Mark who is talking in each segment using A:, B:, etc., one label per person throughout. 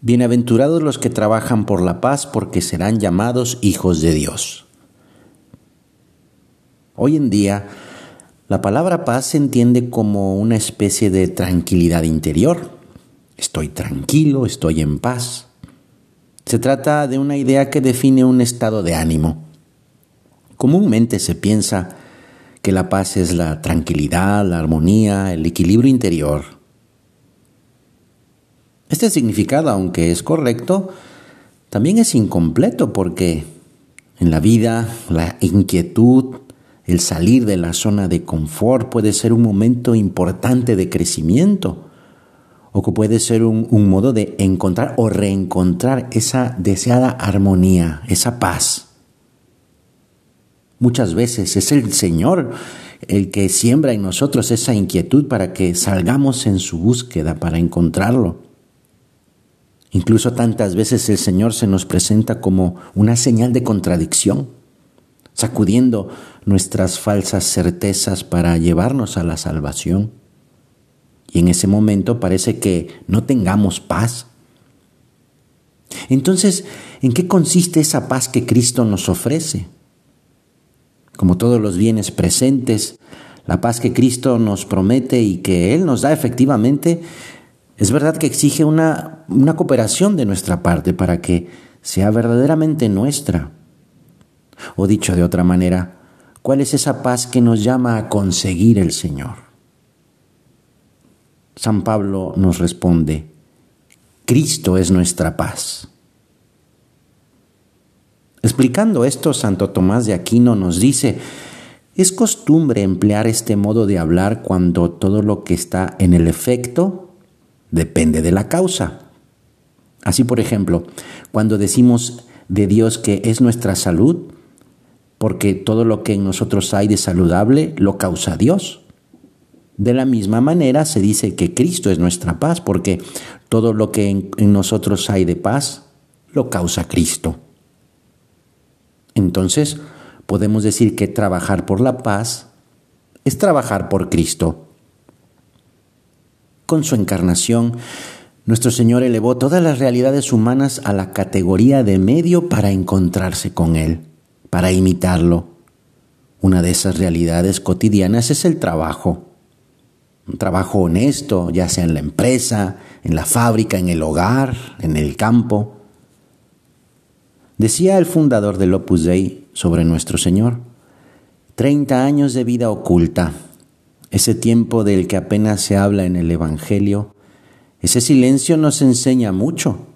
A: Bienaventurados los que trabajan por la paz, porque serán llamados hijos de Dios. Hoy en día, la palabra paz se entiende como una especie de tranquilidad interior. Estoy tranquilo, estoy en paz. Se trata de una idea que define un estado de ánimo. Comúnmente se piensa que la paz es la tranquilidad, la armonía, el equilibrio interior este significado, aunque es correcto, también es incompleto porque en la vida la inquietud, el salir de la zona de confort puede ser un momento importante de crecimiento o que puede ser un, modo de encontrar o reencontrar esa deseada armonía, esa paz. Muchas veces es el Señor el que siembra en nosotros esa inquietud para que salgamos en su búsqueda para encontrarlo. Incluso tantas veces el Señor se nos presenta como una señal de contradicción, sacudiendo nuestras falsas certezas para llevarnos a la salvación. Y en ese momento parece que no tengamos paz. Entonces, ¿en qué consiste esa paz que Cristo nos ofrece? Como todos los bienes presentes, la paz que Cristo nos promete y que Él nos da efectivamente es verdad que exige una, una cooperación de nuestra parte para que sea verdaderamente nuestra. O dicho de otra manera, ¿cuál es esa paz que nos llama a conseguir el Señor? San Pablo nos responde, Cristo es nuestra paz. Explicando esto, Santo Tomás de Aquino nos dice, es costumbre emplear este modo de hablar cuando todo lo que está en el efecto Depende de la causa. Así, por ejemplo, cuando decimos de Dios que es nuestra salud, porque todo lo que en nosotros hay de saludable lo causa Dios. De la misma manera se dice que Cristo es nuestra paz, porque todo lo que en, nosotros hay de paz lo causa Cristo. Entonces, podemos decir que trabajar por la paz es trabajar por Cristo con su encarnación, nuestro Señor elevó todas las realidades humanas a la categoría de medio para encontrarse con Él, para imitarlo. Una de esas realidades cotidianas es el trabajo. Un trabajo honesto, ya sea en la empresa, en la fábrica, en el hogar, en el campo. Decía el fundador del Opus Dei sobre nuestro Señor, treinta años de vida oculta, ese tiempo del que apenas se habla en el Evangelio, ese silencio nos enseña mucho.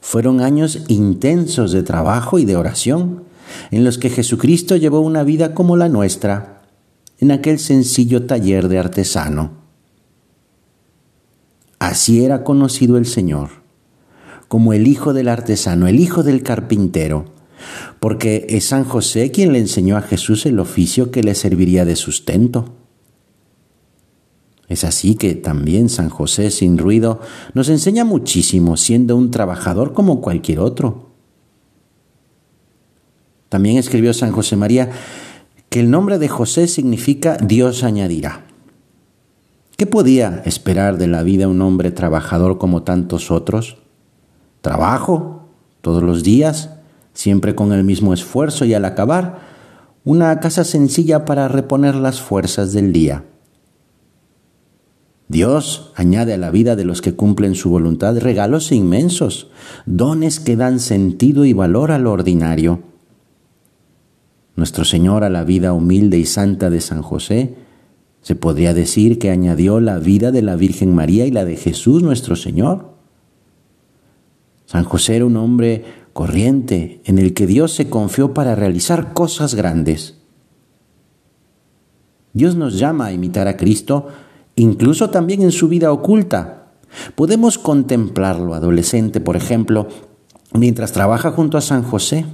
A: Fueron años intensos de trabajo y de oración, en los que Jesucristo llevó una vida como la nuestra, en aquel sencillo taller de artesano. Así era conocido el Señor, como el hijo del artesano, el hijo del carpintero, porque es San José quien le enseñó a Jesús el oficio que le serviría de sustento. Es así que también San José sin ruido nos enseña muchísimo siendo un trabajador como cualquier otro. También escribió San José María que el nombre de José significa Dios añadirá. ¿Qué podía esperar de la vida un hombre trabajador como tantos otros? Trabajo, todos los días, siempre con el mismo esfuerzo y al acabar, una casa sencilla para reponer las fuerzas del día. Dios añade a la vida de los que cumplen su voluntad regalos inmensos, dones que dan sentido y valor a lo ordinario. Nuestro Señor a la vida humilde y santa de San José, se podría decir que añadió la vida de la Virgen María y la de Jesús nuestro Señor. San José era un hombre corriente en el que Dios se confió para realizar cosas grandes. Dios nos llama a imitar a Cristo incluso también en su vida oculta. Podemos contemplarlo adolescente, por ejemplo, mientras trabaja junto a San José,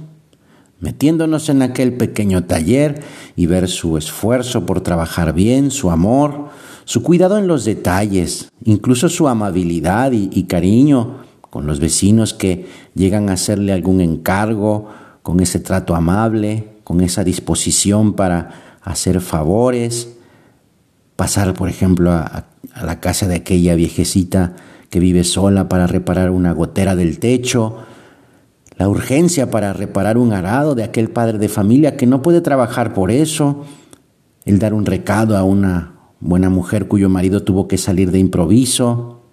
A: metiéndonos en aquel pequeño taller y ver su esfuerzo por trabajar bien, su amor, su cuidado en los detalles, incluso su amabilidad y, cariño con los vecinos que llegan a hacerle algún encargo, con ese trato amable, con esa disposición para hacer favores, pasar, por ejemplo, a, a la casa de aquella viejecita que vive sola para reparar una gotera del techo, la urgencia para reparar un arado de aquel padre de familia que no puede trabajar por eso, el dar un recado a una buena mujer cuyo marido tuvo que salir de improviso,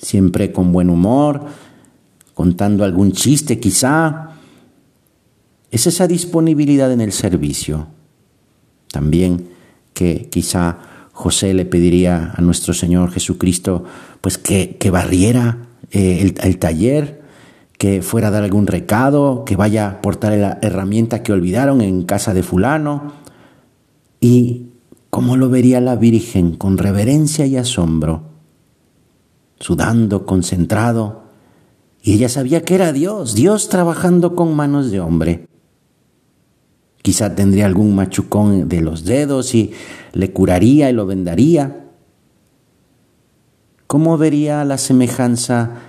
A: siempre con buen humor, contando algún chiste quizá. Es esa disponibilidad en el servicio. También que quizá José le pediría a nuestro Señor Jesucristo pues que, que barriera eh, el, taller, que fuera a dar algún recado, que vaya a portar la herramienta que olvidaron en casa de fulano. Y cómo lo vería la Virgen con reverencia y asombro, sudando, concentrado. Y ella sabía que era Dios, Dios trabajando con manos de hombre. Quizá tendría algún machucón de los dedos y le curaría y lo vendaría. ¿Cómo vería la semejanza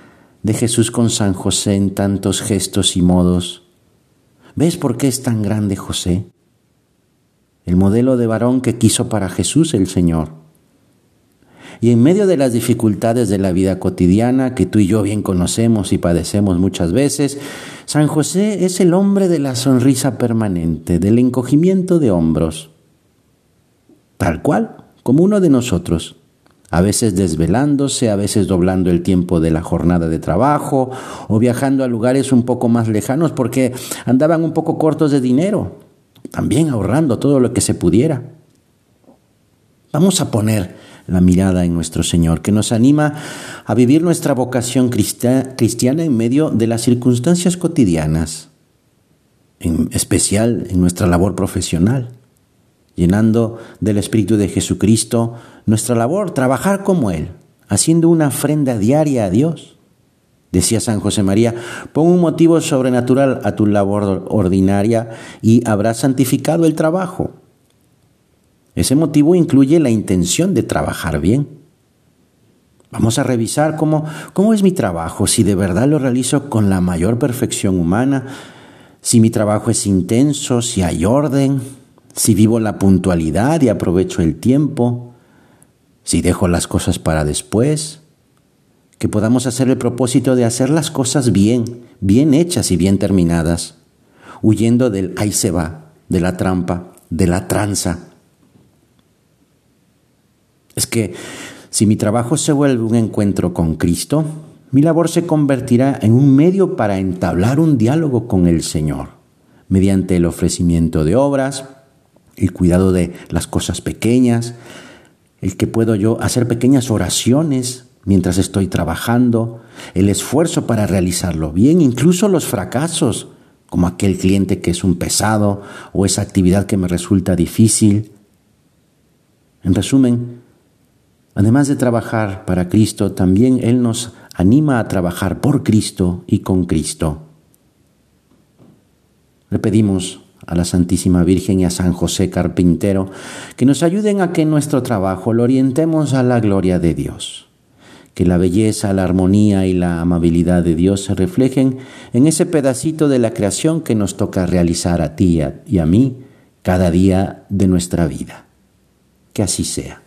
A: de Jesús con San José en tantos gestos y modos. ¿Ves por qué es tan grande José? El modelo de varón que quiso para Jesús el Señor. Y en medio de las dificultades de la vida cotidiana que tú y yo bien conocemos y padecemos muchas veces, San José es el hombre de la sonrisa permanente, del encogimiento de hombros, tal cual como uno de nosotros. A veces desvelándose, a veces doblando el tiempo de la jornada de trabajo o viajando a lugares un poco más lejanos porque andaban un poco cortos de dinero, también ahorrando todo lo que se pudiera. Vamos a poner la mirada en nuestro Señor, que nos anima a vivir nuestra vocación cristiana en medio de las circunstancias cotidianas, en especial en nuestra labor profesional llenando del Espíritu de Jesucristo nuestra labor, trabajar como Él, haciendo una ofrenda diaria a Dios. Decía San José María, pon un motivo sobrenatural a tu labor ordinaria y habrás santificado el trabajo. Ese motivo incluye la intención de trabajar bien. Vamos a revisar cómo, cómo es mi trabajo, si de verdad lo realizo con la mayor perfección humana, si mi trabajo es intenso, si hay orden, si vivo la puntualidad y aprovecho el tiempo, si dejo las cosas para después, que podamos hacer el propósito de hacer las cosas bien, bien hechas y bien terminadas, huyendo del ahí se va, de la trampa, de la tranza. Es que si mi trabajo se vuelve un encuentro con Cristo, mi labor se convertirá en un medio para entablar un diálogo con el Señor, mediante el ofrecimiento de obras, el cuidado de las cosas pequeñas, el que puedo yo hacer pequeñas oraciones mientras estoy trabajando, el esfuerzo para realizarlo bien, incluso los fracasos, como aquel cliente que es un pesado o esa actividad que me resulta difícil. En resumen, además de trabajar para Cristo, también Él nos anima a trabajar por Cristo y con Cristo. Le pedimos a la Santísima Virgen y a San José Carpintero, que nos ayuden a que nuestro trabajo lo orientemos a la gloria de Dios. Que la belleza, la armonía y la amabilidad de Dios se reflejen en ese pedacito de la creación que nos toca realizar a ti y a mí cada día de nuestra vida. Que así sea.